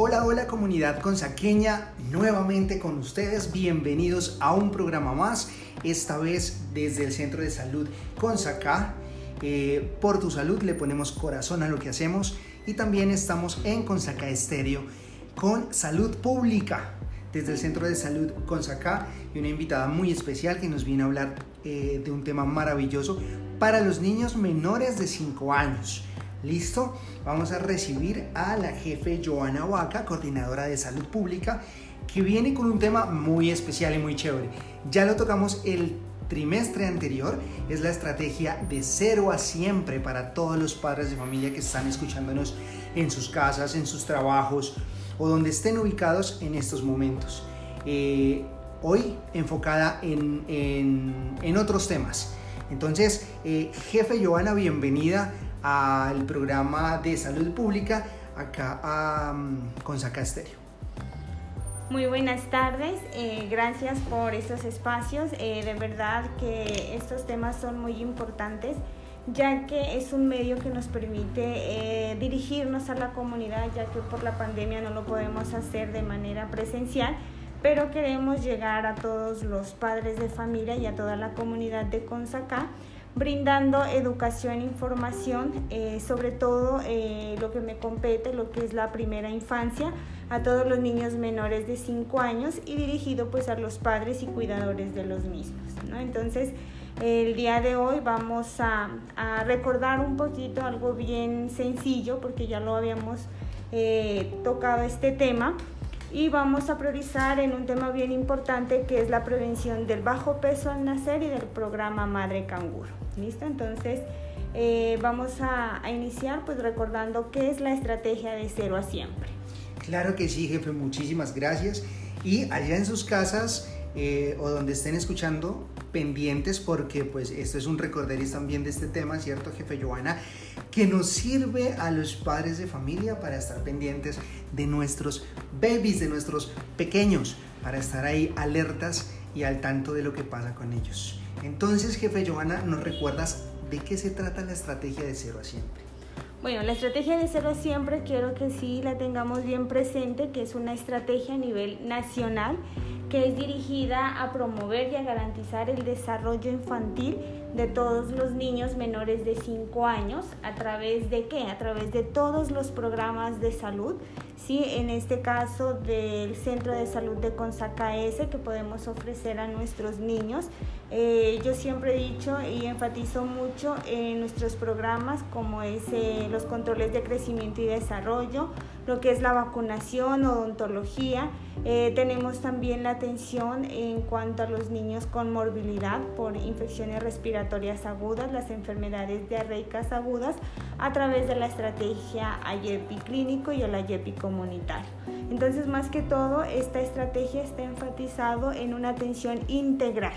Hola, hola comunidad consaqueña, nuevamente con ustedes, bienvenidos a un programa más, esta vez desde el Centro de Salud Consacá. Eh, por tu salud le ponemos corazón a lo que hacemos y también estamos en Consacá Estéreo con Salud Pública desde el Centro de Salud Consacá y una invitada muy especial que nos viene a hablar eh, de un tema maravilloso para los niños menores de 5 años. ¿Listo? Vamos a recibir a la jefe Joana Vaca, coordinadora de salud pública, que viene con un tema muy especial y muy chévere. Ya lo tocamos el trimestre anterior, es la estrategia de cero a siempre para todos los padres de familia que están escuchándonos en sus casas, en sus trabajos o donde estén ubicados en estos momentos. Eh, hoy enfocada en, otros temas. Entonces, eh, jefe Joana, bienvenida al programa de salud pública acá a, mm, con Saca Estéreo. Muy buenas tardes, eh, gracias por estos espacios. Eh, de verdad que estos temas son muy importantes ya que es un medio que nos permite eh, dirigirnos a la comunidad, ya que por la pandemia no lo podemos hacer de manera presencial, pero queremos llegar a todos los padres de familia y a toda la comunidad de Consacá brindando educación e información, eh, sobre todo eh, lo que me compete, lo que es la primera infancia, a todos los niños menores de 5 años y dirigido pues a los padres y cuidadores de los mismos. Entonces, el día de hoy vamos a, recordar un poquito algo bien sencillo, porque ya lo habíamos eh, tocado este tema y vamos a priorizar en un tema bien importante que es la prevención del bajo peso al nacer y del programa Madre Canguro. ¿Listo? Entonces eh, vamos a, iniciar pues recordando qué es la estrategia de cero a siempre. Claro que sí, jefe, muchísimas gracias. Y allá en sus casas eh, o donde estén escuchando, pendientes porque pues esto es un recorderis también de este tema, ¿cierto, jefe Joana? Que nos sirve a los padres de familia para estar pendientes de nuestros babies, de nuestros pequeños, para estar ahí alertas y al tanto de lo que pasa con ellos. Entonces, jefe Joana, ¿nos recuerdas de qué se trata la estrategia de cero a siempre? Bueno, la estrategia de cero a siempre quiero que sí la tengamos bien presente, que es una estrategia a nivel nacional que es dirigida a promover y a garantizar el desarrollo infantil de todos los niños menores de 5 años a través de qué? A través de todos los programas de salud, ¿sí? En este caso del Centro de Salud de Consacaese que podemos ofrecer a nuestros niños. Eh, yo siempre he dicho y enfatizo mucho en nuestros programas como es eh, los controles de crecimiento y desarrollo, lo que es la vacunación, odontología. Eh, tenemos también la atención en cuanto a los niños con morbilidad por infecciones respiratorias agudas, las enfermedades diarreicas agudas, a través de la estrategia AYEPI clínico y el AYEPI comunitario. Entonces, más que todo, esta estrategia está enfatizado en una atención integral.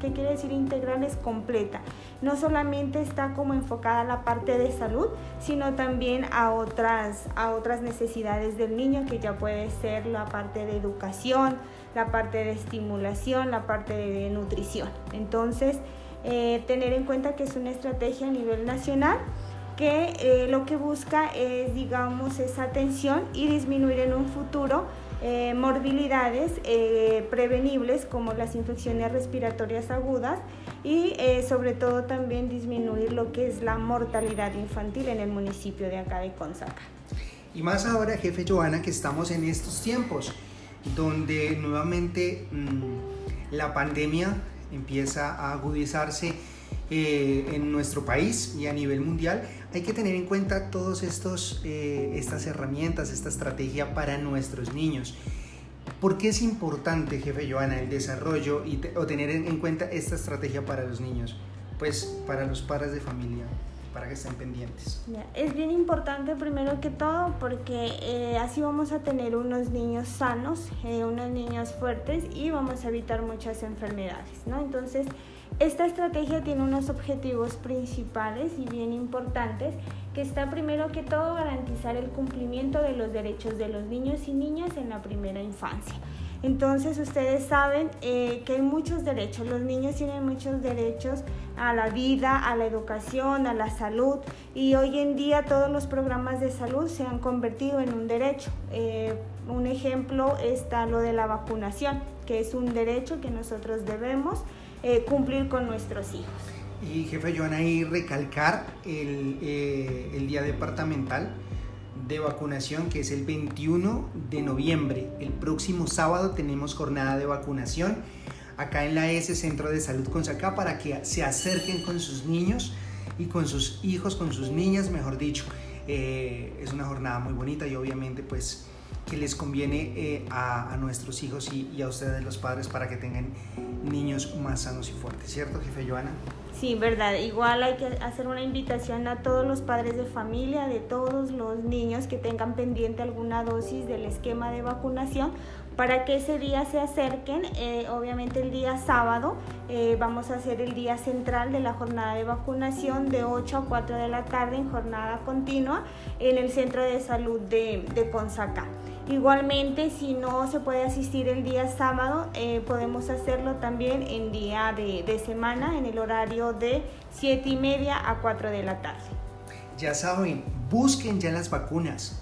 ¿Qué quiere decir integral? Es completa. No solamente está como enfocada a la parte de salud, sino también a otras, a otras necesidades del niño, que ya puede ser la parte de educación, la parte de estimulación, la parte de nutrición. Entonces, eh, tener en cuenta que es una estrategia a nivel nacional que eh, lo que busca es, digamos, esa atención y disminuir en un futuro eh, morbilidades eh, prevenibles como las infecciones respiratorias agudas y sobre todo también disminuir lo que es la mortalidad infantil en el municipio de acá de Consaca. Y más ahora, jefe Joana, que estamos en estos tiempos donde nuevamente mm, la pandemia empieza a agudizarse eh, en nuestro país y a nivel mundial, hay que tener en cuenta todas eh, estas herramientas, esta estrategia para nuestros niños. ¿Por qué es importante, jefe Joana, el desarrollo y o tener en cuenta esta estrategia para los niños? Pues para los padres de familia, para que estén pendientes. Es bien importante primero que todo porque eh, así vamos a tener unos niños sanos, unos niños fuertes y vamos a evitar muchas enfermedades, ¿no? Entonces, esta estrategia tiene unos objetivos principales y bien importantes, que está primero que todo garantizar el cumplimiento de los derechos de los niños y niñas en la primera infancia. Entonces ustedes saben eh, que hay muchos derechos, los niños tienen muchos derechos a la vida, a la educación, a la salud y hoy en día todos los programas de salud se han convertido en un derecho. Eh, un ejemplo está lo de la vacunación, que es un derecho que nosotros debemos eh, cumplir con nuestros hijos. Y jefe Joana, ahí recalcar el día departamental de vacunación que es el 21 de noviembre. El próximo sábado tenemos jornada de vacunación acá en la S Centro de Salud Consacá para que se acerquen con sus niños y con sus hijos, con sus niñas, mejor dicho. Eh, es una jornada muy bonita y obviamente pues que les conviene eh, a, nuestros hijos y, y, a ustedes los padres para que tengan niños más sanos y fuertes, ¿cierto, jefe Joana? Sí, verdad. Igual hay que hacer una invitación a todos los padres de familia, de todos los niños que tengan pendiente alguna dosis del esquema de vacunación para que ese día se acerquen. Eh, obviamente el día sábado eh, vamos a hacer el día central de la jornada de vacunación de 8 a 4 de la tarde en jornada continua en el Centro de Salud de, de. Igualmente, si no se puede asistir el día sábado, eh, podemos hacerlo también en día de, de, semana, en el horario de 7 y media a 4 de la tarde. Ya saben, busquen ya las vacunas.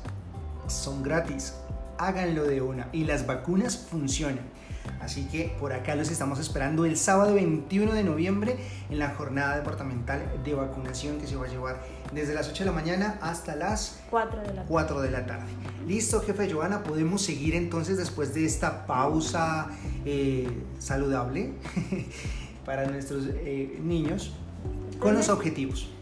Son gratis. Háganlo de una. Y las vacunas funcionan. Así que por acá los estamos esperando el sábado 21 de noviembre en la jornada departamental de vacunación que se va a llevar desde las 8 de la mañana hasta las 4 de la, 4 de la tarde. Listo, jefe Joana, podemos seguir entonces después de esta pausa eh, saludable para nuestros eh, niños con los objetivos.